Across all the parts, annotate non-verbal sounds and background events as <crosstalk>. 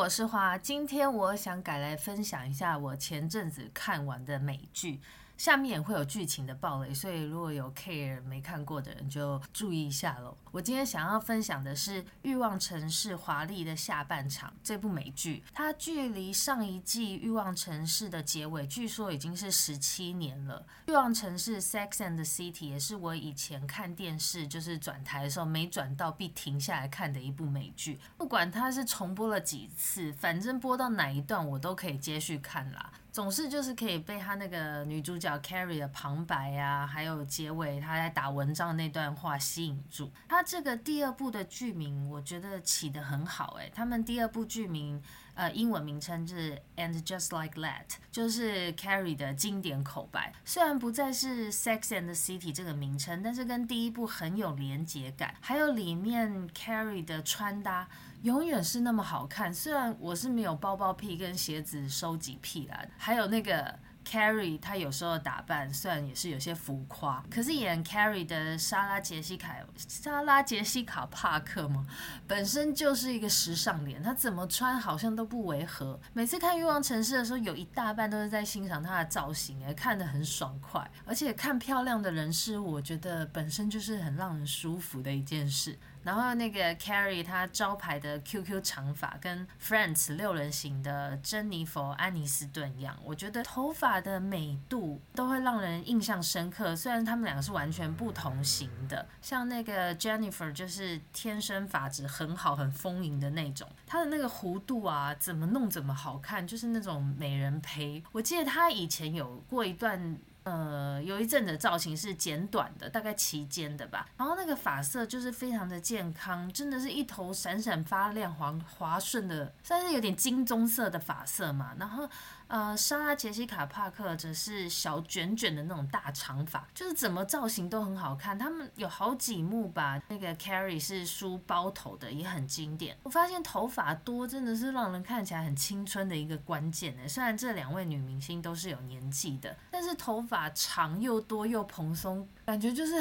我是花，今天我想改来分享一下我前阵子看完的美剧。下面也会有剧情的暴雷，所以如果有 care 没看过的人就注意一下喽。我今天想要分享的是《欲望城市华丽的下半场》这部美剧，它距离上一季《欲望城市》的结尾据说已经是十七年了。《欲望城市》Sex and the City 也是我以前看电视就是转台的时候没转到必停下来看的一部美剧，不管它是重播了几次，反正播到哪一段我都可以接续看啦。总是就是可以被他那个女主角 Carrie 的旁白呀、啊，还有结尾他在打文章那段话吸引住。他这个第二部的剧名，我觉得起得很好诶，他们第二部剧名，呃，英文名称是 And Just Like That，就是 Carrie 的经典口白。虽然不再是 Sex and the City 这个名称，但是跟第一部很有连结感。还有里面 Carrie 的穿搭。永远是那么好看，虽然我是没有包包癖跟鞋子收集癖啦，还有那个 Carrie，她有时候打扮虽然也是有些浮夸，可是演 Carrie 的莎拉杰西卡莎拉杰西卡帕克嘛，本身就是一个时尚脸，她怎么穿好像都不违和。每次看《欲望城市》的时候，有一大半都是在欣赏她的造型，哎，看得很爽快，而且看漂亮的人事，我觉得本身就是很让人舒服的一件事。然后那个 Carrie 她招牌的 QQ 长发，跟 Friends 六人行的珍妮佛安妮斯顿一样，我觉得头发的美度都会让人印象深刻。虽然他们两个是完全不同型的，像那个 Jennifer 就是天生发质很好、很丰盈的那种，她的那个弧度啊，怎么弄怎么好看，就是那种美人胚。我记得她以前有过一段。呃，有一阵的造型是剪短的，大概齐肩的吧。然后那个发色就是非常的健康，真的是一头闪闪发亮、滑滑顺的，算是有点金棕色的发色嘛。然后。呃，莎拉杰西卡帕克则是小卷卷的那种大长发，就是怎么造型都很好看。他们有好几幕吧，那个 Carrie 是梳包头的，也很经典。我发现头发多真的是让人看起来很青春的一个关键呢。虽然这两位女明星都是有年纪的，但是头发长又多又蓬松，感觉就是。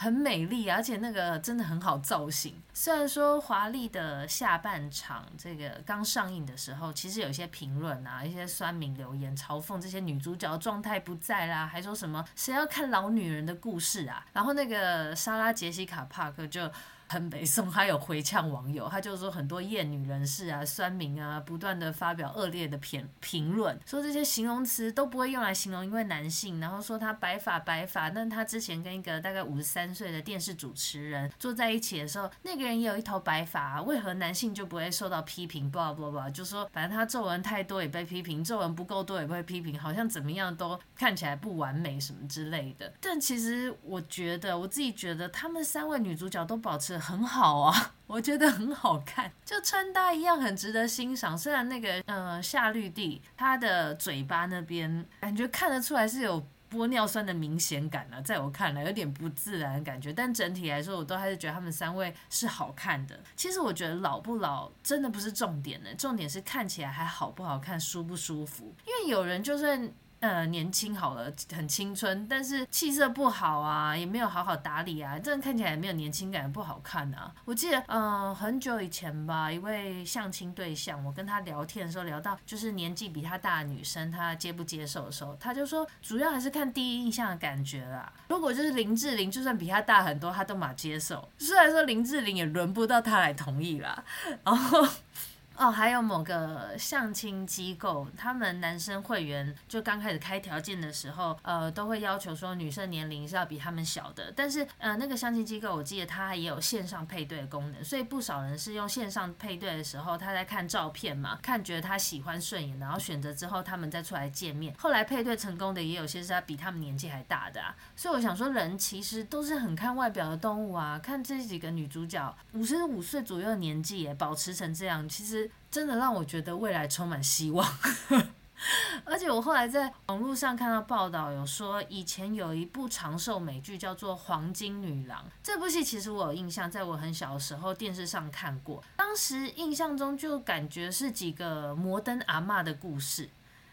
很美丽，而且那个真的很好造型。虽然说华丽的下半场这个刚上映的时候，其实有一些评论啊，一些酸民留言嘲讽这些女主角状态不在啦，还说什么谁要看老女人的故事啊？然后那个莎拉杰西卡帕克就。很北宋，还有回呛网友，他就说很多厌女人士啊、酸民啊，不断的发表恶劣的评评论，说这些形容词都不会用来形容一位男性，然后说他白发白发，但他之前跟一个大概五十三岁的电视主持人坐在一起的时候，那个人也有一头白发啊，为何男性就不会受到批评？不不不，就说反正他皱纹太多也被批评，皱纹不够多也不会批评，好像怎么样都看起来不完美什么之类的。但其实我觉得，我自己觉得，他们三位女主角都保持。很好啊，<laughs> 我觉得很好看，就穿搭一样很值得欣赏。虽然那个呃夏绿蒂她的嘴巴那边感觉看得出来是有玻尿酸的明显感了，在我看来有点不自然的感觉。但整体来说，我都还是觉得他们三位是好看的。其实我觉得老不老真的不是重点呢，重点是看起来还好不好看，舒不舒服。因为有人就算。呃，年轻好了，很青春，但是气色不好啊，也没有好好打理啊，这样看起来也没有年轻感，不好看啊。我记得，呃，很久以前吧，一位相亲对象，我跟他聊天的时候聊到，就是年纪比他大的女生，他接不接受的时候，他就说，主要还是看第一印象的感觉啦。如果就是林志玲，就算比他大很多，他都马接受。虽然说林志玲也轮不到他来同意啦，然后。哦，还有某个相亲机构，他们男生会员就刚开始开条件的时候，呃，都会要求说女生年龄是要比他们小的。但是，呃，那个相亲机构我记得它也有线上配对的功能，所以不少人是用线上配对的时候，他在看照片嘛，看觉得他喜欢顺眼，然后选择之后，他们再出来见面。后来配对成功的也有些是他比他们年纪还大的啊。所以我想说，人其实都是很看外表的动物啊。看这几个女主角，五十五岁左右的年纪也保持成这样，其实。真的让我觉得未来充满希望，<laughs> 而且我后来在网络上看到报道，有说以前有一部长寿美剧叫做《黄金女郎》，这部戏其实我有印象，在我很小的时候电视上看过，当时印象中就感觉是几个摩登阿嬷的故事。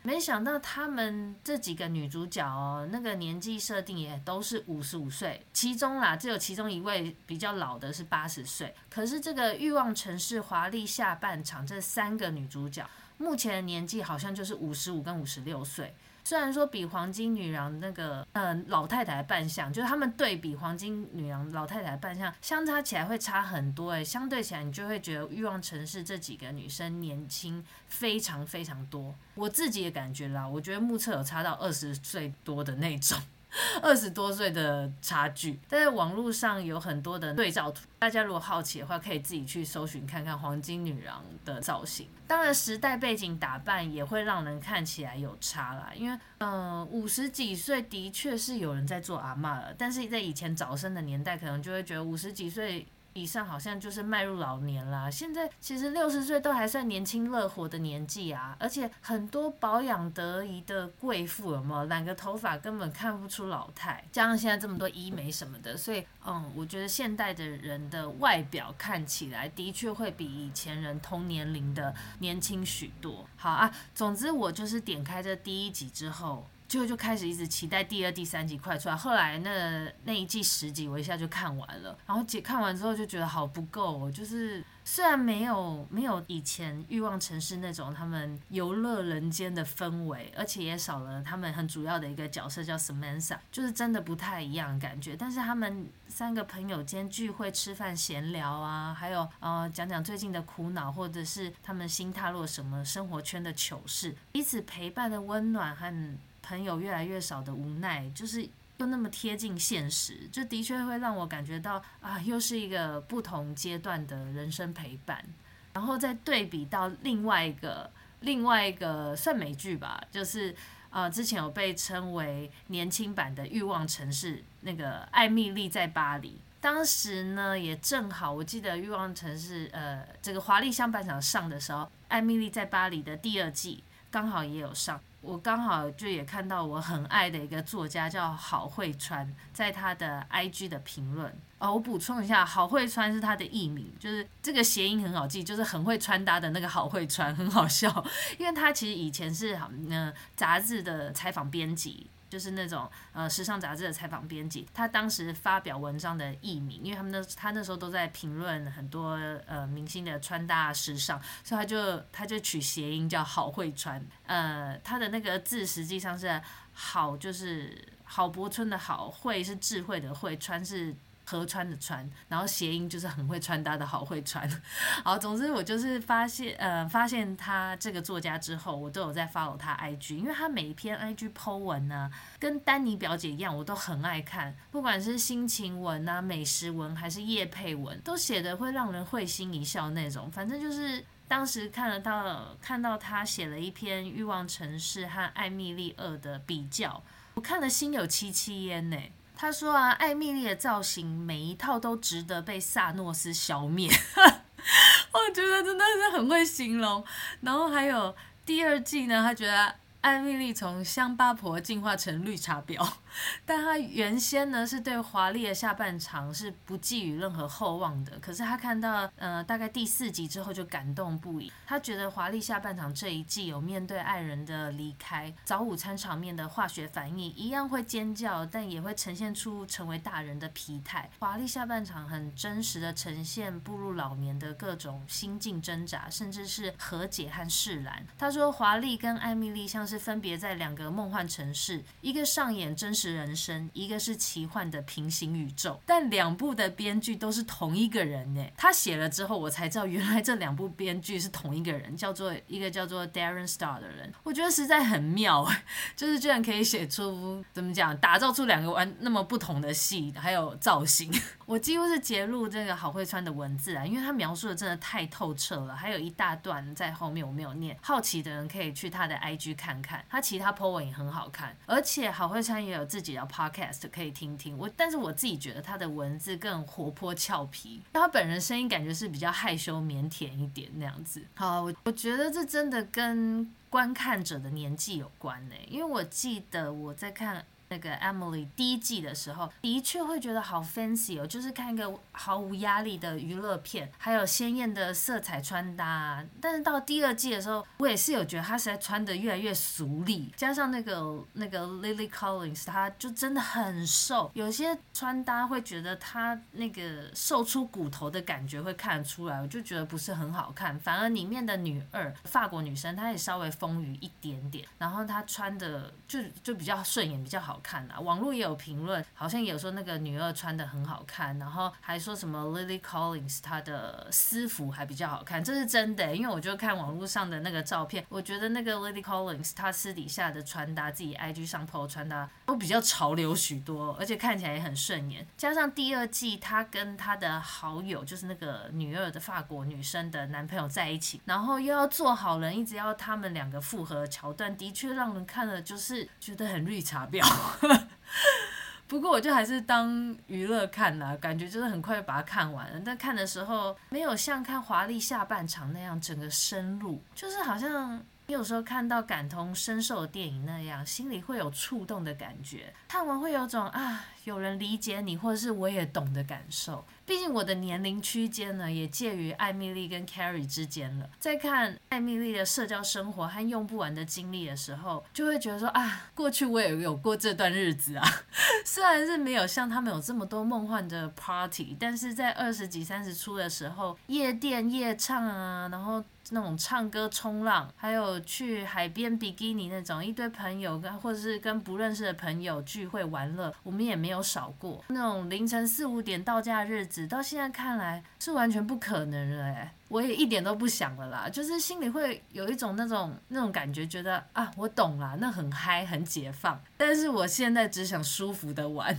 没想到他们这几个女主角哦，那个年纪设定也都是五十五岁，其中啦，只有其中一位比较老的是八十岁。可是这个欲望城市华丽下半场这三个女主角，目前的年纪好像就是五十五跟五十六岁。虽然说比黄金女郎那个嗯、呃、老太太的扮相，就是他们对比黄金女郎老太太的扮相相差起来会差很多诶，相对起来你就会觉得欲望城市这几个女生年轻非常非常多。我自己也感觉啦，我觉得目测有差到二十岁多的那种。<laughs> 二十多岁的差距，但是网络上有很多的对照图，大家如果好奇的话，可以自己去搜寻看看黄金女郎的造型。当然，时代背景打扮也会让人看起来有差啦，因为，嗯，五十几岁的确是有人在做阿嬷了，但是在以前早生的年代，可能就会觉得五十几岁。以上好像就是迈入老年啦。现在其实六十岁都还算年轻乐活的年纪啊，而且很多保养得宜的贵妇有没有染个头发根本看不出老态。加上现在这么多医美什么的，所以嗯，我觉得现代的人的外表看起来的确会比以前人同年龄的年轻许多。好啊，总之我就是点开这第一集之后。就就开始一直期待第二、第三集快出来。后来那那一季十集我一下就看完了，然后姐看完之后就觉得好不够哦。就是虽然没有没有以前欲望城市那种他们游乐人间的氛围，而且也少了他们很主要的一个角色叫 Samantha，就是真的不太一样感觉。但是他们三个朋友间聚会、吃饭、闲聊啊，还有呃讲讲最近的苦恼，或者是他们新踏入什么生活圈的糗事，彼此陪伴的温暖和。朋友越来越少的无奈，就是又那么贴近现实，就的确会让我感觉到啊，又是一个不同阶段的人生陪伴。然后再对比到另外一个另外一个算美剧吧，就是呃之前有被称为年轻版的《欲望城市》，那个艾蜜莉在巴黎。当时呢也正好，我记得《欲望城市》呃这个华丽相伴场上的时候，艾蜜莉在巴黎的第二季刚好也有上。我刚好就也看到我很爱的一个作家叫郝慧川，在他的 IG 的评论哦，我补充一下，郝慧川是他的艺名，就是这个谐音很好记，就是很会穿搭的那个郝慧川，很好笑，因为他其实以前是嗯杂志的采访编辑。就是那种呃时尚杂志的采访编辑，他当时发表文章的艺名，因为他们那他那时候都在评论很多呃明星的穿搭时尚，所以他就他就取谐音叫好会穿，呃他的那个字实际上是好，就是郝柏村的好，会是智慧的会，穿是。合川的川，然后谐音就是很会穿搭的好会穿。<laughs> 好，总之我就是发现，呃，发现他这个作家之后，我都有在 follow 他 IG，因为他每一篇 IG po 文呢，跟丹尼表姐一样，我都很爱看，不管是心情文啊、美食文还是夜配文，都写得会让人会心一笑那种。反正就是当时看得到，看到他写了一篇《欲望城市》和《艾蜜莉二》的比较，我看了心有戚戚焉呢。他说啊，艾米丽的造型每一套都值得被萨诺斯消灭，<laughs> 我觉得真的是很会形容。然后还有第二季呢，他觉得。艾米丽从乡巴婆进化成绿茶婊，<laughs> 但她原先呢是对华丽的下半场是不寄予任何厚望的。可是她看到呃大概第四集之后就感动不已。她觉得华丽下半场这一季有面对爱人的离开、早午餐场面的化学反应，一样会尖叫，但也会呈现出成为大人的疲态。华丽下半场很真实的呈现步入老年的各种心境挣扎，甚至是和解和释然。他说华丽跟艾米丽像是。是分别在两个梦幻城市，一个上演真实人生，一个是奇幻的平行宇宙。但两部的编剧都是同一个人呢。他写了之后，我才知道原来这两部编剧是同一个人，叫做一个叫做 Darren Star 的人。我觉得实在很妙，就是居然可以写出怎么讲，打造出两个完那么不同的戏，还有造型。<laughs> 我几乎是截录这个郝慧川的文字啊，因为他描述的真的太透彻了，还有一大段在后面我没有念。好奇的人可以去他的 IG 看看，他其他 po 文也很好看，而且郝慧川也有自己的 podcast 可以听听。我但是我自己觉得他的文字更活泼俏皮，他本人声音感觉是比较害羞腼腆一点那样子。好，我我觉得这真的跟观看者的年纪有关呢，因为我记得我在看。那个 Emily 第一季的时候，的确会觉得好 fancy 哦，就是看一个毫无压力的娱乐片，还有鲜艳的色彩穿搭。但是到第二季的时候，我也是有觉得她实在穿的越来越俗丽，加上那个那个 Lily Collins，她就真的很瘦，有些穿搭会觉得她那个瘦出骨头的感觉会看得出来，我就觉得不是很好看。反而里面的女二法国女生，她也稍微丰腴一点点，然后她穿的就就比较顺眼，比较好看啊，网络也有评论，好像有说那个女二穿得很好看，然后还说什么 Lily Collins 她的私服还比较好看，这是真的，因为我就看网络上的那个照片，我觉得那个 Lily Collins 她私底下的穿搭，自己 IG 上 po 穿搭都比较潮流许多，而且看起来也很顺眼。加上第二季她跟她的好友，就是那个女二的法国女生的男朋友在一起，然后又要做好人，一直要他们两个复合桥段，的确让人看了就是觉得很绿茶婊。<laughs> 不过我就还是当娱乐看啦，感觉就是很快就把它看完了。但看的时候没有像看华丽下半场那样整个深入，就是好像你有时候看到感同身受的电影那样，心里会有触动的感觉。看完会有种啊，有人理解你，或者是我也懂的感受。毕竟我的年龄区间呢，也介于艾米丽跟 Carrie 之间了。在看艾米丽的社交生活和用不完的精力的时候，就会觉得说啊，过去我也有过这段日子啊。<laughs> 虽然是没有像他们有这么多梦幻的 party，但是在二十几、三十出的时候，夜店夜唱啊，然后那种唱歌、冲浪，还有去海边比基尼那种，一堆朋友跟或者是跟不认识的朋友聚会玩乐，我们也没有少过。那种凌晨四五点到家的日子。到现在看来是完全不可能了哎，我也一点都不想了啦，就是心里会有一种那种那种感觉，觉得啊，我懂了，那很嗨，很解放，但是我现在只想舒服的玩。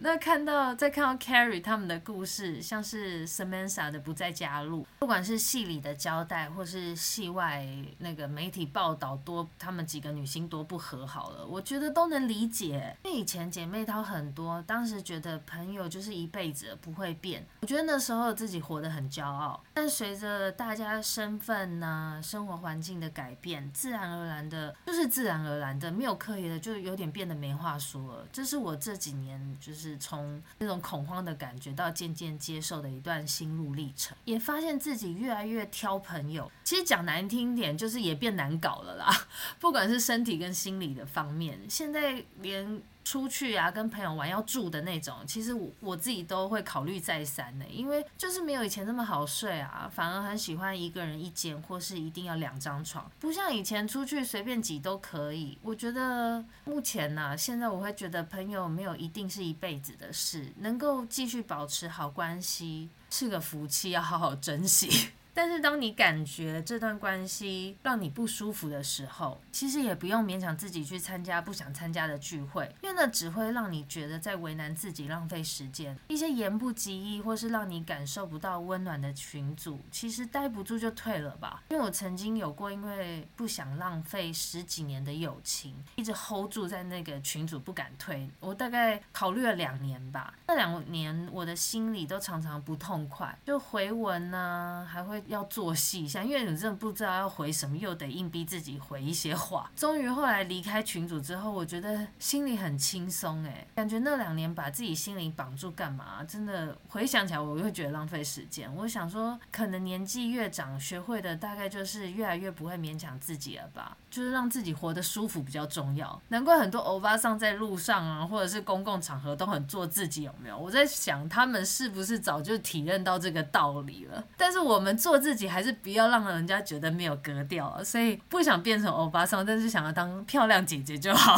那看到再看到 Carrie 他们的故事，像是 Samantha 的不再加入，不管是戏里的交代，或是戏外那个媒体报道多他们几个女星多不和好了，我觉得都能理解。因为以前姐妹淘很多，当时觉得朋友就是一辈子不会变，我觉得那时候自己活得很骄傲。但随着大家身份呐、啊、生活环境的改变，自然而然的，就是自然而然的，没有刻意的，就有点变得没话说了。这是我这几年就是。是从那种恐慌的感觉到渐渐接受的一段心路历程，也发现自己越来越挑朋友。其实讲难听点，就是也变难搞了啦。<laughs> 不管是身体跟心理的方面，现在连。出去啊，跟朋友玩要住的那种，其实我我自己都会考虑再三的，因为就是没有以前那么好睡啊，反而很喜欢一个人一间，或是一定要两张床，不像以前出去随便挤都可以。我觉得目前呢、现在我会觉得朋友没有一定是一辈子的事，能够继续保持好关系是个福气，要好好珍惜。但是当你感觉这段关系让你不舒服的时候，其实也不用勉强自己去参加不想参加的聚会，因为那只会让你觉得在为难自己，浪费时间。一些言不及义或是让你感受不到温暖的群组，其实待不住就退了吧。因为我曾经有过，因为不想浪费十几年的友情，一直 hold 住在那个群组不敢退。我大概考虑了两年吧，那两年我的心里都常常不痛快，就回文呢、啊，还会。要做戏一下，因为你真的不知道要回什么，又得硬逼自己回一些话。终于后来离开群组之后，我觉得心里很轻松诶，感觉那两年把自己心灵绑住干嘛？真的回想起来，我会觉得浪费时间。我想说，可能年纪越长，学会的大概就是越来越不会勉强自己了吧，就是让自己活得舒服比较重要。难怪很多欧巴桑在路上啊，或者是公共场合都很做自己，有没有？我在想，他们是不是早就体认到这个道理了？但是我们做。自己，还是不要让人家觉得没有格调，所以不想变成欧巴桑，但是想要当漂亮姐姐就好。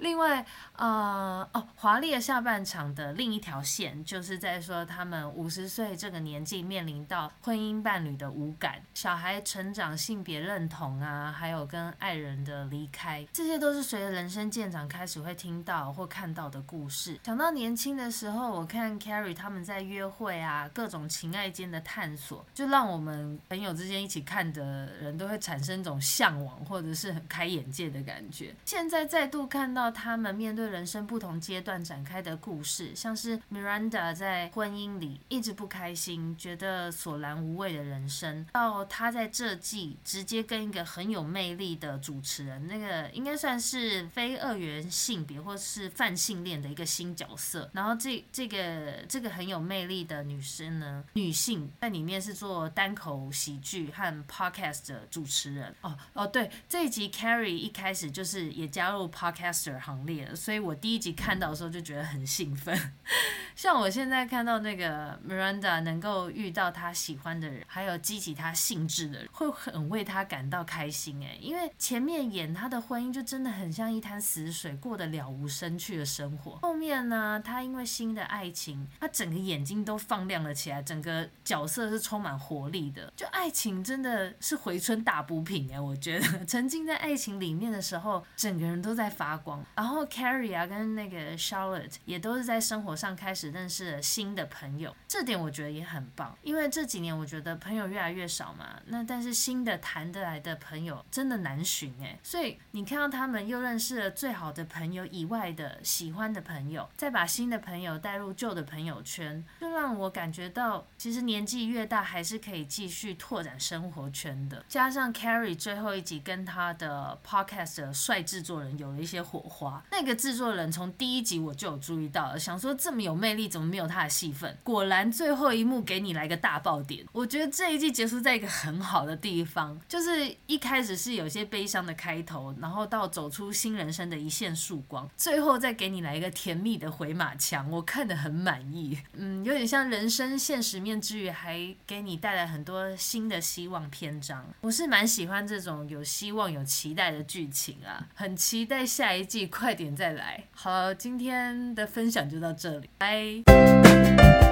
另外，呃，哦，华丽的下半场的另一条线，就是在说他们五十岁这个年纪面临到婚姻伴侣的无感、小孩成长、性别认同啊，还有跟爱人的离开，这些都是随着人生渐长开始会听到或看到的故事。想到年轻的时候，我看 Carrie 他们在约会啊，各种情爱间的探索，就让我们朋友之间一起看的人都会产生一种向往，或者是很开眼界的感觉。现在再度看到。他们面对人生不同阶段展开的故事，像是 Miranda 在婚姻里一直不开心，觉得索然无味的人生，到他在这季直接跟一个很有魅力的主持人，那个应该算是非二元性别或是泛性恋的一个新角色。然后这这个这个很有魅力的女生呢，女性在里面是做单口喜剧和 podcast 的主持人。哦哦，对，这一集 Carrie 一开始就是也加入 podcaster。行列了，所以我第一集看到的时候就觉得很兴奋。<laughs> 像我现在看到那个 Miranda 能够遇到他喜欢的人，还有激起他兴致的人，会很为他感到开心哎。因为前面演他的婚姻就真的很像一滩死水，过得了无生趣的生活。后面呢，他因为新的爱情，他整个眼睛都放亮了起来，整个角色是充满活力的。就爱情真的是回春大补品哎，我觉得 <laughs> 沉浸在爱情里面的时候，整个人都在发光。然后 Carrie 啊，跟那个 Charlotte 也都是在生活上开始认识了新的朋友，这点我觉得也很棒。因为这几年我觉得朋友越来越少嘛，那但是新的谈得来的朋友真的难寻哎。所以你看到他们又认识了最好的朋友以外的喜欢的朋友，再把新的朋友带入旧的朋友圈，就让我感觉到其实年纪越大还是可以继续拓展生活圈的。加上 Carrie 最后一集跟他的 Podcast 的帅制作人有了一些火那个制作人从第一集我就有注意到了，想说这么有魅力，怎么没有他的戏份？果然最后一幕给你来个大爆点。我觉得这一季结束在一个很好的地方，就是一开始是有些悲伤的开头，然后到走出新人生的一线曙光，最后再给你来一个甜蜜的回马枪，我看得很满意。嗯，有点像人生现实面之余，还给你带来很多新的希望篇章。我是蛮喜欢这种有希望、有期待的剧情啊，很期待下一季。快点再来！好，今天的分享就到这里，拜。